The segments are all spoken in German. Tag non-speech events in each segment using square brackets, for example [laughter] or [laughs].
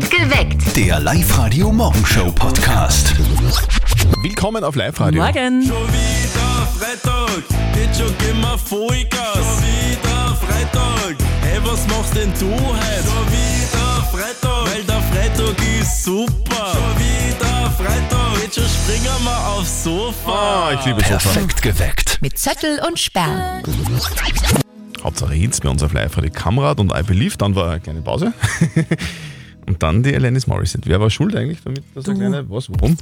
Geweckt. Der Live-Radio-Morgenshow-Podcast. Willkommen auf Live-Radio. Morgen. Schon wieder Freitag, jetzt schon gehen wir Vollgas. Schon wieder Freitag, hey, was machst denn du heute? Schon wieder Freitag, weil der Freitag ist super. Schon wieder Freitag, jetzt schon springen wir aufs Sofa. Ah, ich liebe Sofa. Perfekt geweckt. Mit Zettel und Sperr. Hauptsache Hits bei uns auf Live-Radio. Kamerad und I Believe, dann war eine kleine Pause. [laughs] und dann die Alanis Morissette. Wer war schuld eigentlich damit? Dass eine kleine, was, warum?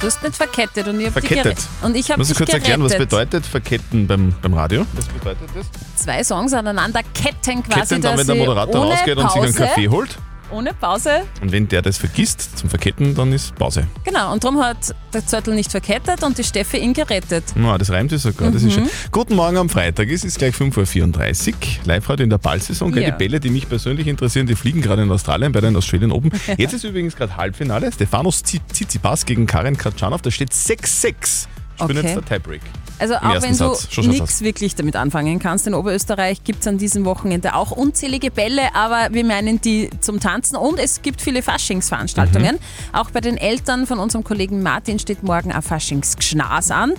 Du hast nicht verkettet und ich habe Verkettet. Und ich habe Muss dich ich kurz gerettet. erklären, was bedeutet Verketten beim, beim Radio? Was bedeutet das? Zwei Songs aneinander ketten quasi, Ketten dann, dass wenn der Moderator ohne rausgeht und sich einen Kaffee holt. Ohne Pause. Und wenn der das vergisst zum Verketten, dann ist Pause. Genau, und darum hat der Zettel nicht verkettet und die Steffi ihn gerettet. Na, das reimt sich sogar. Das ist schön. Guten Morgen am Freitag. Es ist gleich 5.34 Uhr. Live-Radio in der Ballsaison. Ja. Die Bälle, die mich persönlich interessieren, die fliegen gerade in Australien bei den Australian Open. Jetzt ist übrigens gerade Halbfinale. Stefanos Tsi- Tsitsipas gegen Karen Katschanov. Da steht 6-6. Ich bin Okay. jetzt der Tiebreak. Also auch wenn du Satz. Schaut's nichts wirklich damit anfangen kannst, in Oberösterreich gibt es an diesem Wochenende auch unzählige Bälle, aber wir meinen die zum Tanzen und es gibt viele Faschingsveranstaltungen. Auch bei den Eltern von unserem Kollegen Martin steht morgen ein Faschingsgschnas an.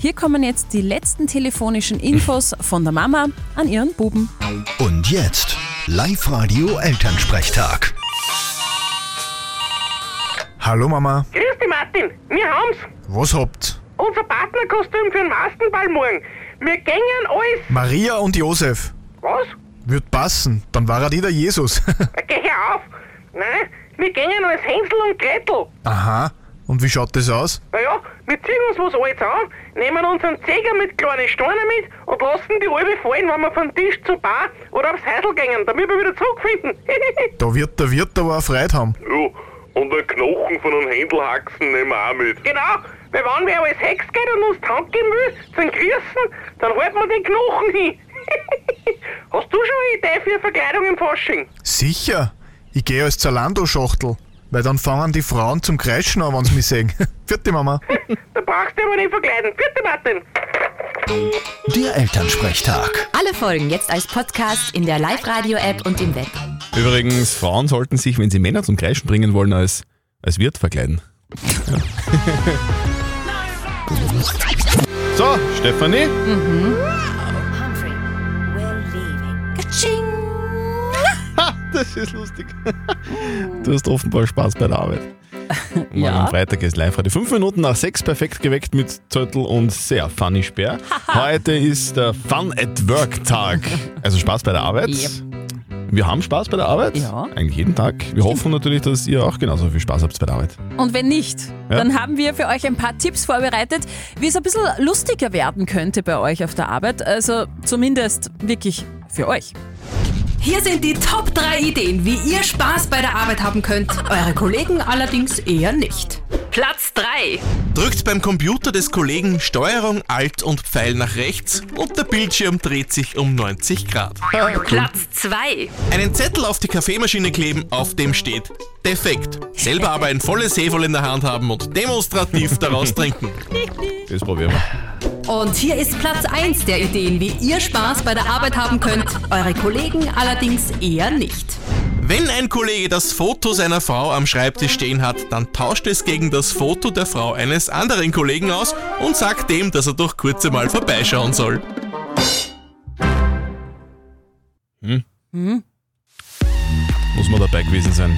Hier kommen jetzt die letzten telefonischen Infos von der Mama an ihren Buben. Und jetzt Live-Radio Elternsprechtag. Hallo Mama, Grüß dich, Martin. Wir haben's. was habt? Unser Partnerkostüm für den Maskenball morgen. Wir gängen alles. Maria und Josef. Was? Wird passen, dann war er die der Jesus. [laughs] Geh auf. Nein, wir gängen als Hänsel und Gretel. Aha, und wie schaut das aus? Naja, wir ziehen uns was Altes an, nehmen unseren Zeger mit kleinen Steinen mit und lassen die Albe fallen, wenn wir vom Tisch zur Bar oder aufs Häusl gängen, damit wir wieder zurückfinden. [laughs] Da wird der Wirt aber auch Freude haben. Ja, und ein Knochen von einem Händelhaxen nehmen wir auch mit. genau, weil wenn wer als Hex geht und uns die Hand geben will, zum Grüßen, dann halten wir den Knochen hin. [laughs] Hast du schon eine Idee für eine Verkleidung im Fasching? Sicher, ich gehe als Zalando-Schachtel, weil dann fangen die Frauen zum Kreischen an, wenn sie mich sehen. [laughs] Vierte Mama. [laughs] Da brauchst du aber nicht verkleiden. Vierte Martin. Der Elternsprechtag. Alle Folgen jetzt als Podcast in der Live-Radio-App und im Web. Übrigens, Frauen sollten sich, wenn sie Männer zum Kreischen bringen wollen, als, als Wirt verkleiden. Ja. So, Stefanie. Ha, das ist lustig. Du hast offenbar Spaß bei der Arbeit. [laughs] Morgen Ja. am Freitag ist live heute. Fünf Minuten nach sechs perfekt geweckt mit Zöttl und sehr funny Sperr. [laughs] Heute ist der Fun at Work Tag. Also Spaß bei der Arbeit. Yep. Wir haben Spaß bei der Arbeit. Ja. Eigentlich jeden Tag. Wir hoffen natürlich, dass ihr auch genauso viel Spaß habt bei der Arbeit. Und wenn nicht, Ja. dann haben wir für euch ein paar Tipps vorbereitet, wie es ein bisschen lustiger werden könnte bei euch auf der Arbeit. Also zumindest wirklich für euch. Hier sind die Top 3 Ideen, wie ihr Spaß bei der Arbeit haben könnt. Eure Kollegen allerdings eher nicht. Platz 3. Drückt beim Computer des Kollegen Steuerung Alt und Pfeil nach rechts und der Bildschirm dreht sich um 90 Grad. Platz 2. Einen Zettel auf die Kaffeemaschine kleben, auf dem steht Defekt. Selber aber ein volles Heferl in der Hand haben und demonstrativ daraus trinken. Das probieren wir. Und hier ist Platz 1 der Ideen, wie ihr Spaß bei der Arbeit haben könnt. Eure Kollegen allerdings eher nicht. Wenn ein Kollege das Foto seiner Frau am Schreibtisch stehen hat, dann tauscht es gegen das Foto der Frau eines anderen Kollegen aus und sagt dem, dass er doch kurz einmal vorbeischauen soll. Muss man dabei gewesen sein.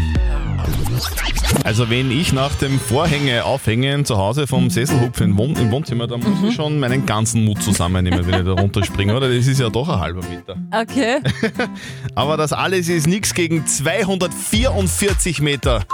Also wenn ich nach dem Vorhänge aufhängen zu Hause vom Sesselhupfen im, Wohn im Wohnzimmer, dann muss ich schon meinen ganzen Mut zusammennehmen, wenn ich da runterspringe, oder? Das ist ja doch ein halber Meter. Okay. [laughs] Aber das alles ist nichts gegen 244 Meter.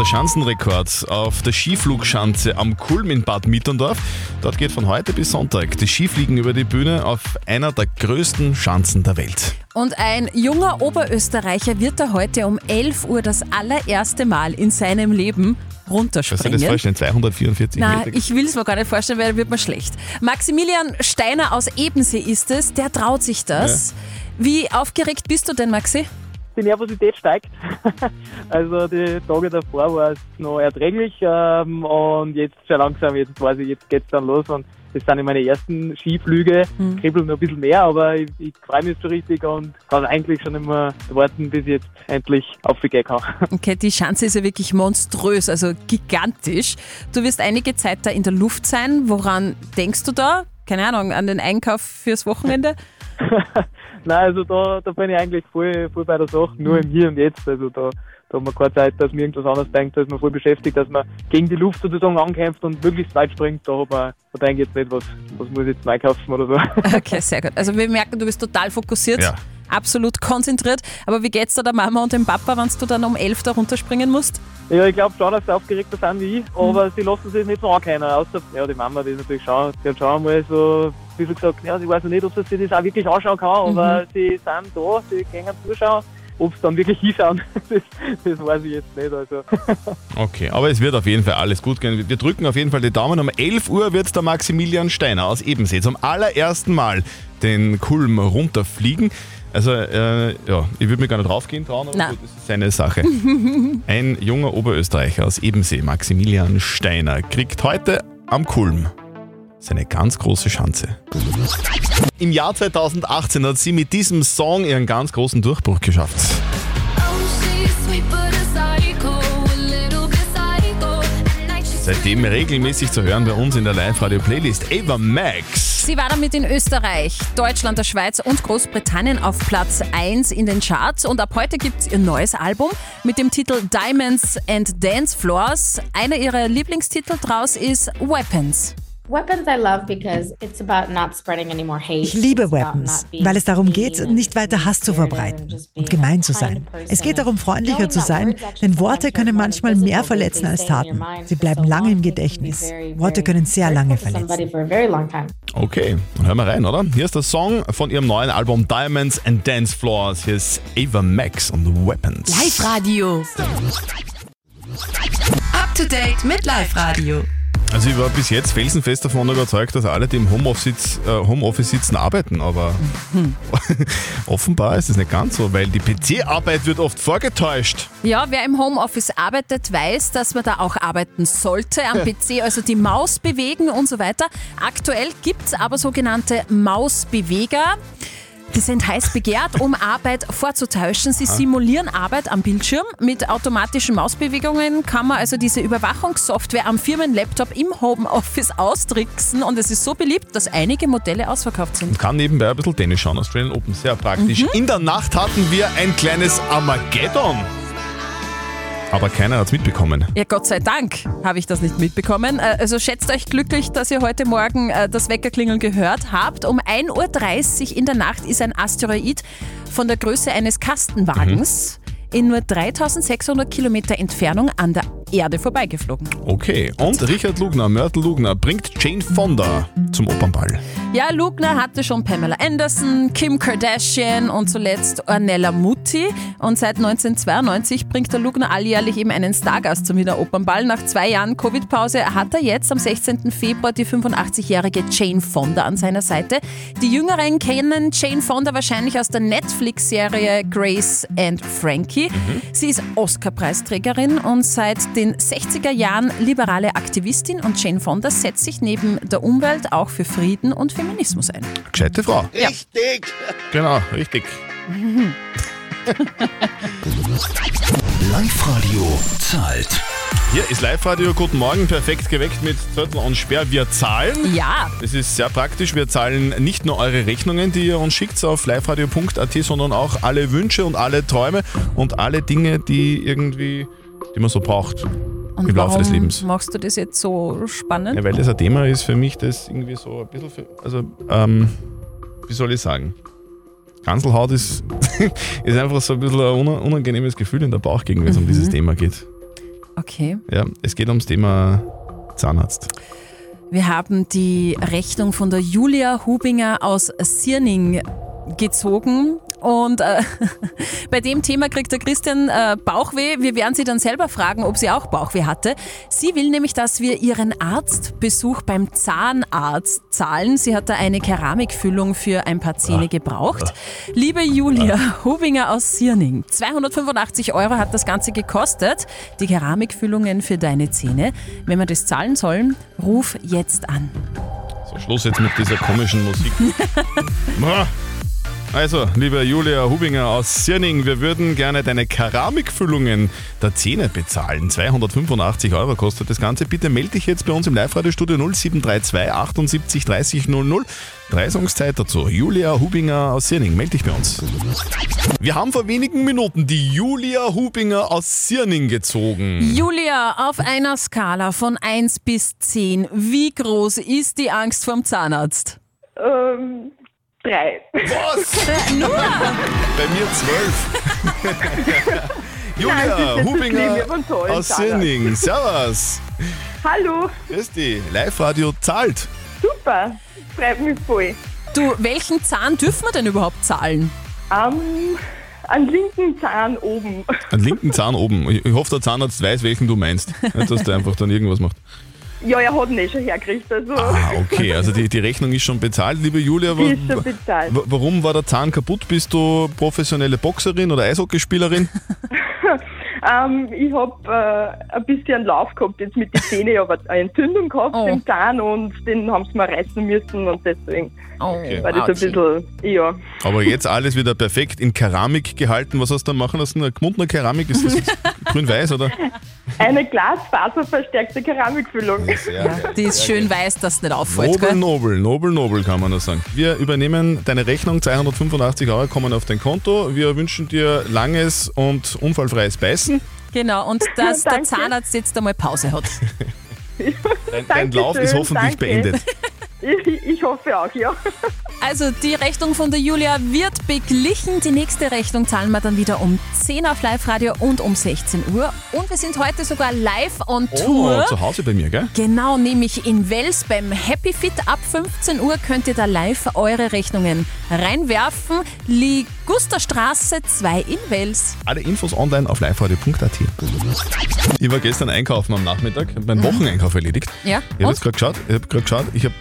Der Schanzenrekord auf der Skiflugschanze am Kulm in Bad Mitterndorf. Dort geht von heute bis Sonntag die Skifliegen über die Bühne auf einer der größten Schanzen der Welt. Und ein junger Oberösterreicher wird da heute um 11 Uhr das allererste Mal in seinem Leben Kannst du dir runterspringen. das vorstellen? 244 Na, Meter. ich will es mir gar nicht vorstellen, weil da wird mir schlecht. Maximilian Steiner aus Ebensee ist es, der traut sich das. Wie aufgeregt bist du denn, Maxi? Die Nervosität steigt. [laughs] also die Tage davor war es noch erträglich ähm, und jetzt schon langsam, jetzt weiß ich, jetzt geht's dann los und das sind meine ersten Skiflüge, Mhm. kribbeln noch ein bisschen mehr, aber ich, ich freue mich schon richtig und kann eigentlich schon immer warten, bis ich jetzt endlich aufgehen kann. [laughs] Okay, die Schanze ist ja wirklich monströs, also gigantisch. Du wirst einige Zeit da in der Luft sein. Woran denkst du da? Keine Ahnung, an den Einkauf fürs Wochenende? [laughs] [laughs] Nein, also da, da bin ich eigentlich voll, voll bei der Sache, nur im Hier und Jetzt. Also da, da haben wir keine Zeit, dass man irgendwas anderes denkt, dass man voll beschäftigt, dass man gegen die Luft sozusagen ankämpft und möglichst weit springt. Da, hat man, da denke ich jetzt nicht, was, was muss ich jetzt neu kaufen oder so. [laughs] Okay, sehr gut. Also wir merken, du bist total fokussiert, Ja. absolut konzentriert. Aber wie geht's da der Mama und dem Papa, wenn du dann um 11 da runterspringen musst? Ja, ich glaube schon, dass sie aufgeregter sind wie ich, aber sie lassen sich nicht so ankennen. Außer, ja, die Mama, die ist natürlich schon, die hat schon einmal so ein bisschen gesagt, ja, sie weiß noch nicht, ob sie sich das auch wirklich anschauen kann, aber sie sind da, sie können zuschauen. Ob sie dann wirklich hinschauen, [laughs] das, das weiß ich jetzt nicht. Also. [laughs] Okay, aber es wird auf jeden Fall alles gut gehen. Wir drücken auf jeden Fall die Daumen. Um 11 Uhr wird der Maximilian Steiner aus Ebensee zum allerersten Mal den Kulm runterfliegen. Also, äh, ja, ich würde mir gar nicht draufgehen trauen, aber Nein. gut, das ist seine Sache. [laughs] Ein junger Oberösterreicher aus Ebensee, Maximilian Steiner, kriegt heute am Kulm seine ganz große Schanze. Im Jahr 2018 hat sie mit diesem Song ihren ganz großen Durchbruch geschafft. Seitdem regelmäßig zu hören bei uns in der Live-Radio-Playlist Ava Max. Sie war damit in Österreich, Deutschland, der Schweiz und Großbritannien auf Platz 1 in den Charts und ab heute gibt es ihr neues Album mit dem Titel Diamonds and Dance Floors. Einer ihrer Lieblingstitel draus ist Weapons. Weapons I love because it's about not spreading any more hate. Ich liebe Weapons, weil es darum geht, nicht weiter Hass zu verbreiten und gemein zu sein. Es geht darum, freundlicher zu sein, denn Worte können manchmal mehr verletzen als Taten. Sie bleiben lange im Gedächtnis. Worte können sehr lange verletzen. Okay, dann hören wir rein, oder? Hier ist der Song von ihrem neuen Album Diamonds and Dance Floors. Hier ist Ava Max und Weapons. Live-Radio. Up to date mit Live-Radio. Also ich war bis jetzt felsenfest davon überzeugt, dass alle, die im Homeoffice, äh, Homeoffice sitzen, arbeiten, aber [laughs] offenbar ist es nicht ganz so, weil die PC-Arbeit wird oft vorgetäuscht. Ja, wer im Homeoffice arbeitet, weiß, dass man da auch arbeiten sollte am [laughs] PC, also die Maus bewegen und so weiter. Aktuell gibt es aber sogenannte Mausbeweger. Die sind heiß begehrt, um Arbeit vorzutäuschen. Sie simulieren Arbeit am Bildschirm. Mit automatischen Mausbewegungen kann man also diese Überwachungssoftware am Firmenlaptop im Homeoffice austricksen. Und es ist so beliebt, dass einige Modelle ausverkauft sind. Kann nebenbei ein bisschen Tennis schauen, Australian Open, sehr praktisch. In der Nacht hatten wir ein kleines Armageddon. Aber keiner hat es mitbekommen. Ja, Gott sei Dank habe ich das nicht mitbekommen. Äh, Also schätzt euch glücklich, dass ihr heute Morgen äh, das Weckerklingeln gehört habt. Um 1.30 Uhr in der Nacht ist ein Asteroid von der Größe eines Kastenwagens in nur 3600 Kilometer Entfernung an der Erde vorbeigeflogen. Okay, und Richard Lugner, Mörtel Lugner, bringt Jane Fonda zum Opernball. Ja, Lugner hatte schon Pamela Anderson, Kim Kardashian und zuletzt Ornella Mutti. Und seit 1992 bringt der Lugner alljährlich eben einen Stargast zum Wiener Opernball. Nach zwei Jahren Covid-Pause hat er jetzt am 16. Februar die 85-jährige Jane Fonda an seiner Seite. Die Jüngeren kennen Jane Fonda wahrscheinlich aus der Netflix-Serie Grace and Frankie. Sie ist Oscar-Preisträgerin und seit den 60er Jahren liberale Aktivistin und Jane Fonda setzt sich neben der Umwelt auch für Frieden und Feminismus ein. Gescheite Frau. Richtig. Genau, richtig. [laughs] Live-Radio zahlt. Hier ist Live-Radio. Guten Morgen, perfekt geweckt mit Zettel und Sperr. Wir zahlen. Ja. Das ist sehr praktisch. Wir zahlen nicht nur eure Rechnungen, die ihr uns schickt auf liveradio.at, sondern auch alle Wünsche und alle Träume und alle Dinge, die irgendwie, die man so braucht Und im Laufe des Lebens. machst du das jetzt so spannend? Ja, weil das ein Thema ist für mich, das irgendwie so ein bisschen, für, also, ähm, wie soll ich sagen? Kanzelhaut ist, [laughs] ist einfach so ein bisschen ein una- unangenehmes Gefühl in der Bauchgegend, wenn es um dieses Thema geht. Okay. Ja, es geht ums Thema Zahnarzt. Wir haben die Rechnung von der Julia Hubinger aus Sierning gezogen. Und äh, [laughs] bei dem Thema kriegt der Christian äh, Bauchweh. Wir werden sie dann selber fragen, ob sie auch Bauchweh hatte. Sie will nämlich, dass wir ihren Arztbesuch beim Zahnarzt zahlen. Sie hat da eine Keramikfüllung für ein paar Zähne gebraucht. Liebe Julia Hubinger aus Sierning, 285 Euro hat das Ganze gekostet. Die Keramikfüllungen für deine Zähne. Wenn wir das zahlen sollen, ruf jetzt an. So, Schluss jetzt mit dieser komischen Musik. [laughs] Also, liebe Julia Hubinger aus Sirning, wir würden gerne deine Keramikfüllungen der Zähne bezahlen. 285 Euro kostet das Ganze. Bitte melde dich jetzt bei uns im Live-Radio-Studio 0732 78 30 00. Dreisungszeit dazu. Julia Hubinger aus Sirning, melde dich bei uns. Wir haben vor wenigen Minuten die Julia Hubinger aus Sirning gezogen. Julia, auf einer Skala von 1 bis 10, wie groß ist die Angst vorm Zahnarzt? Ähm, drei. Was? [laughs] Nur? Bei mir zwölf. [laughs] Julia Nein, so Hubinger tollen aus. Sirning. Servus. Hallo, Grüß dich. Live-Radio zahlt. super, freut mich voll. Du, welchen Zahn dürfen wir denn überhaupt zahlen? Am an linken Zahn oben. Einen linken Zahn oben. Ich ich hoffe, der Zahnarzt weiß, welchen du meinst. Nicht, dass der einfach dann irgendwas macht. Ja, er hat ihn eh schon hergekriegt, also Ah, okay. Also die, die Rechnung ist schon bezahlt, liebe Julia. die ist schon bezahlt. wa- Warum war der Zahn kaputt? Bist du professionelle Boxerin oder Eishockeyspielerin? [laughs] Ähm, ich habe äh, ein bisschen einen Lauf gehabt jetzt mit den Zähnen, ich habe eine Entzündung gehabt Oh. im Zahn und den haben sie mir reißen müssen und deswegen Okay. war das ein bisschen, ja. Aber jetzt alles wieder perfekt in Keramik gehalten. Was hast du da machen lassen? Eine gemundene Keramik? Ist das [laughs] grün-weiß oder? Eine glasfaserverstärkte Keramikfüllung. Ja, die ist schön weiß, dass es nicht auffällt. Nobel, Gell? nobel, nobel, nobel kann man nur sagen. Wir übernehmen deine Rechnung, 285 Euro kommen auf dein Konto. Wir wünschen dir langes und unfallfreies Beißen. Genau, und [laughs] dass der. Zahnarzt jetzt einmal Pause hat. [laughs] Dein, dein Lauf ist hoffentlich danke. beendet. [laughs] Ich, ich hoffe auch, ja. Also die Rechnung von der Julia wird beglichen. Die nächste Rechnung zahlen wir dann wieder um 10 auf Live-Radio und um 16 Uhr. Und wir sind heute sogar live on Oh, Tour. zu Hause bei mir, gell? Genau, nämlich in Wels beim Happy Fit. Ab 15 Uhr könnt ihr da live eure Rechnungen reinwerfen. Ligusterstraße 2 in Wels. Alle Infos online auf liveradio.at. Ich war gestern einkaufen am Nachmittag, habe meinen Wocheneinkauf erledigt. Ja, Ich habe gerade geschaut, ich habe gerade geschaut, ich habe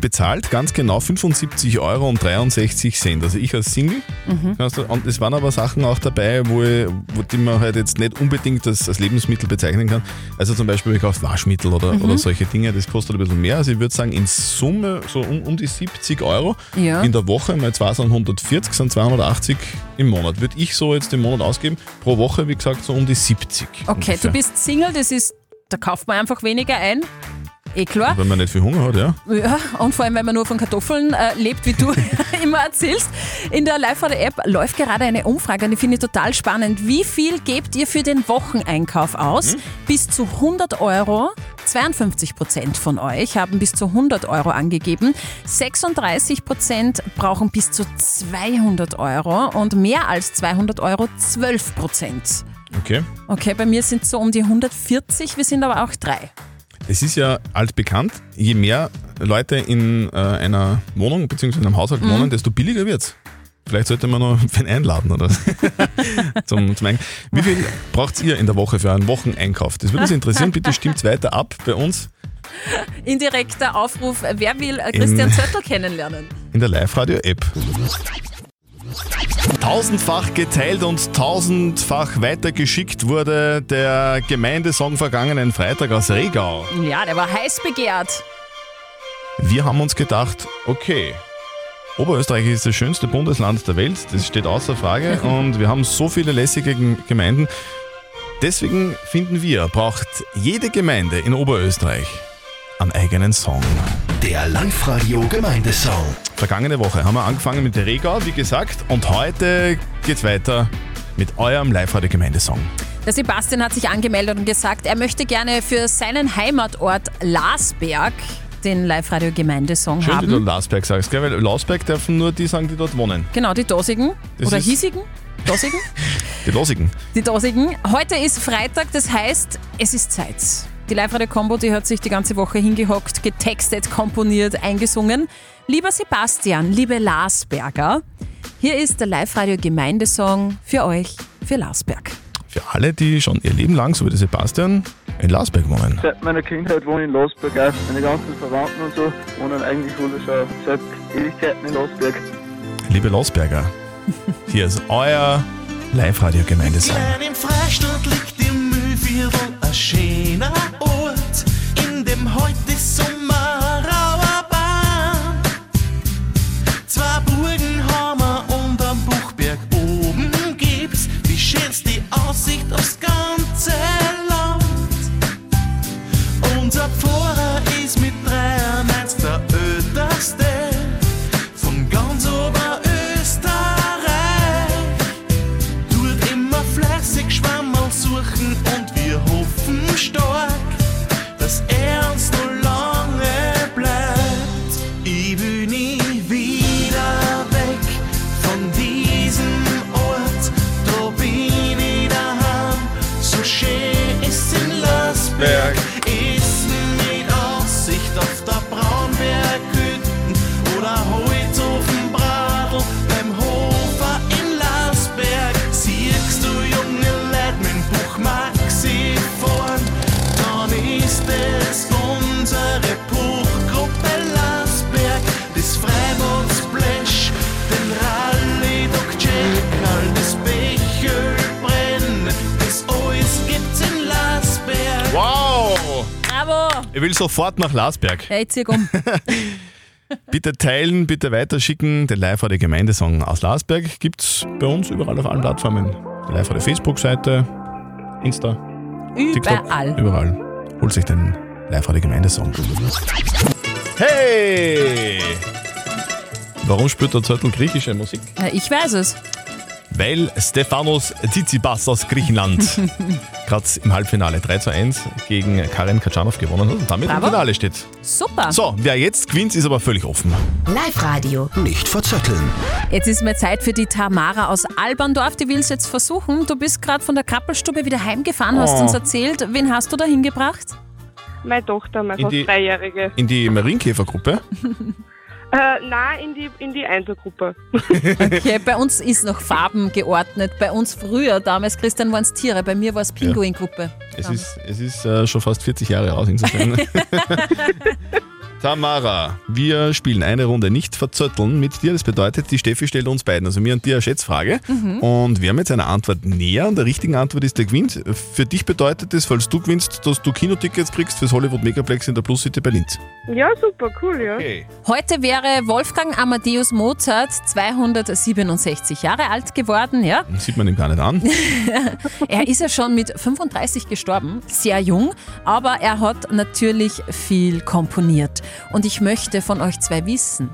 bezahlt ganz genau 75 Euro und 63 Cent. Also ich als Single. Mhm. Und es waren aber Sachen auch dabei, wo, ich, wo die man halt jetzt nicht unbedingt als, als Lebensmittel bezeichnen kann. Also zum Beispiel gekauft Waschmittel oder, Mhm. oder solche Dinge, das kostet ein bisschen mehr. Also ich würde sagen, in Summe so um, um die 70 Euro Ja. in der Woche. Mal zwei sind 140, sind 280 im Monat. Würde ich so jetzt im Monat ausgeben. Pro Woche, wie gesagt, so um die 70. Okay, ungefähr. du bist Single, das ist, da kauft man einfach weniger ein. Eh klar. Wenn man nicht viel Hunger hat, ja. Ja, und vor allem, wenn man nur von Kartoffeln äh, lebt, wie du [laughs] [laughs] immer erzählst. In der Live-Radio-App läuft gerade eine Umfrage und die finde ich total spannend. Wie viel gebt ihr für den Wocheneinkauf aus? Bis zu 100 Euro. 52 Prozent von euch haben bis zu 100 Euro angegeben. 36 Prozent brauchen bis zu 200 Euro und mehr als 200 Euro 12 Prozent. Okay. Okay, bei mir sind es so um die 140, wir sind aber auch drei. Es ist ja altbekannt, je mehr Leute in äh, einer Wohnung bzw. in einem Haushalt Mhm. wohnen, desto billiger wird's. Vielleicht sollte man noch [laughs] wen einladen oder [laughs] zum, zum Ein Wie viel braucht ihr in der Woche für einen Wocheneinkauf? Das würde uns interessieren. Bitte stimmt's weiter ab bei uns Indirekter Aufruf, wer will äh, Christian In- Zöttl kennenlernen? in der Live-Radio-App. Tausendfach geteilt und tausendfach weitergeschickt wurde der Gemeindesong vergangenen Freitag aus Regau. Ja, der war heiß begehrt. Wir haben uns gedacht, okay, Oberösterreich ist das schönste Bundesland der Welt, das steht außer Frage [laughs] und wir haben so viele lässige Gemeinden. Deswegen finden wir, braucht jede Gemeinde in Oberösterreich einen eigenen Song. Der Live-Radio Gemeindesong. Vergangene Woche haben wir angefangen mit der Regau, wie gesagt, und heute geht's weiter mit eurem Live-Radio-Gemeindesong. Der Sebastian hat sich angemeldet und gesagt, er möchte gerne für seinen Heimatort Lasberg den Live-Radio-Gemeindesong Schön, wie du haben. Lasberg sagst, gell? weil Lausberg dürfen nur die sagen, die dort wohnen. Genau, die Dosigen. Das Oder Hiesigen. Dosigen? [laughs] Die Losigen. Die Dosigen. Heute ist Freitag, das heißt, es ist Zeit. Die Live-Radio-Kombo, die hat sich die ganze Woche hingehockt, getextet, komponiert, eingesungen. Lieber Sebastian, liebe Lasberger, hier ist der Live-Radio-Gemeindesong für euch, für Lasberg. Für alle, die schon ihr Leben lang, so wie der Sebastian, in Lasberg wohnen. Seit meiner Kindheit wohne ich in auch. Meine ganzen Verwandten und so wohnen eigentlich alle schon seit Ewigkeiten in Losberg. Liebe Losberger, hier ist euer Live-Radio-Gemeindesong. Liegt im ein schöner Bravo! Ich will sofort nach Lasberg. Ja, ich zieh um. [laughs] Bitte teilen, bitte weiterschicken. Den live radio Gemeindesong aus Lasberg gibt's bei uns überall auf allen Plattformen. Die live radio Facebook-Seite, Insta, TikTok, Überall. überall. Holt sich den live radio Gemeindesong. Hey! Warum spielt der Zettel griechische Musik? Ich weiß es. Weil Stefanos Tsitsipas aus Griechenland [laughs] gerade im Halbfinale 3 zu 1 gegen Karin Katschanov gewonnen hat und damit Bravo. im Finale steht. Super. So, wer jetzt gewinnt, ist aber völlig offen. Live-Radio. Nicht verzetteln. Jetzt ist mir Zeit für die Tamara aus Alberndorf. Die will es jetzt versuchen. Du bist gerade von der Kappelstube wieder heimgefahren, hast Oh. uns erzählt. Wen hast du da hingebracht? Meine Tochter, meine In fast die- Dreijährige. In die Marienkäfergruppe. [laughs] Äh, nein, in die, in die Einsergruppe. Okay, bei uns ist noch Farben geordnet. Bei uns früher, damals, Christian, waren es Tiere. Bei mir war es Pinguingruppe. Es ist, es ist äh, schon fast 40 Jahre aus insofern. [laughs] [laughs] Tamara, wir spielen eine Runde nicht verzötteln mit dir. Das bedeutet, die Steffi stellt uns beiden, also mir und dir, eine Schätzfrage. Mhm. Und wir haben jetzt eine Antwort näher an der richtigen Antwort ist der gewinnt. Für dich bedeutet das, falls du gewinnst, dass du Kinotickets kriegst fürs Hollywood Megaplex in der Plus City bei Linz. Ja, super, cool, ja. Heute wäre Wolfgang Amadeus Mozart 267 Jahre alt geworden, ja. Sieht man ihm gar nicht an. [laughs] er ist ja schon mit 35 gestorben, sehr jung, aber er hat natürlich viel komponiert. Und ich möchte von euch zwei wissen,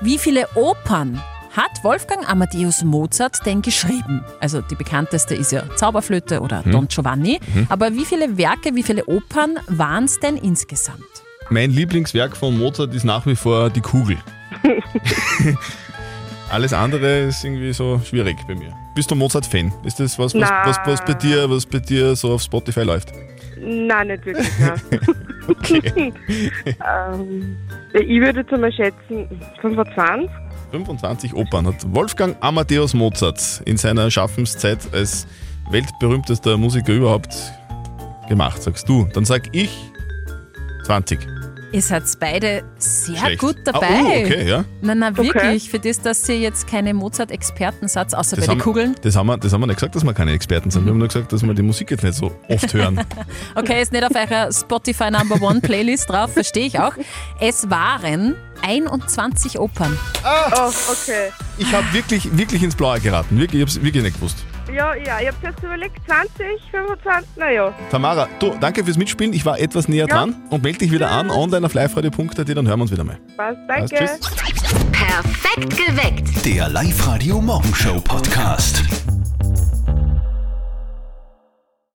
wie viele Opern hat Wolfgang Amadeus Mozart denn geschrieben? Also die bekannteste ist ja Zauberflöte oder Hm. Don Giovanni. Mhm. Aber wie viele Werke, wie viele Opern waren es denn insgesamt? Mein Lieblingswerk von Mozart ist nach wie vor die Kugel. [laughs] Alles andere ist irgendwie so schwierig bei mir. Bist du Mozart-Fan? Ist das was, was, was, was, bei dir, was bei dir so auf Spotify läuft? Nein, nicht wirklich, nein. [laughs] [laughs] ähm, ich würde jetzt einmal schätzen 25. 25 Opern hat Wolfgang Amadeus Mozart in seiner Schaffenszeit als weltberühmtester Musiker überhaupt gemacht, sagst du. Dann sag ich 20. Ihr seid beide sehr Schlecht. gut dabei. Ah, oh, okay, ja. Nein, nein, Okay. wirklich. Für das, dass ihr jetzt keine Mozart-Experten seid, außer bei Das den haben, Kugeln. das, haben wir, das haben wir nicht gesagt, dass wir keine Experten sind. Wir haben nur gesagt, dass wir die Musik jetzt nicht so oft hören. [laughs] Okay, ist nicht auf eurer Spotify Number One Playlist drauf, verstehe ich auch. Es waren 21 Opern. Oh, okay. Ich habe wirklich, wirklich ins Blaue geraten. Wirklich, ich habe es wirklich nicht gewusst. Ja, ja, ich habe jetzt überlegt, 20, 25, naja. Tamara, du, danke fürs Mitspielen. Ich war etwas näher Ja. dran und melde dich wieder an online auf liveradio.at, dann hören wir uns wieder mal. Passt, Passt, danke. tschüss. Perfekt geweckt. Der Live-Radio Morgenshow Podcast.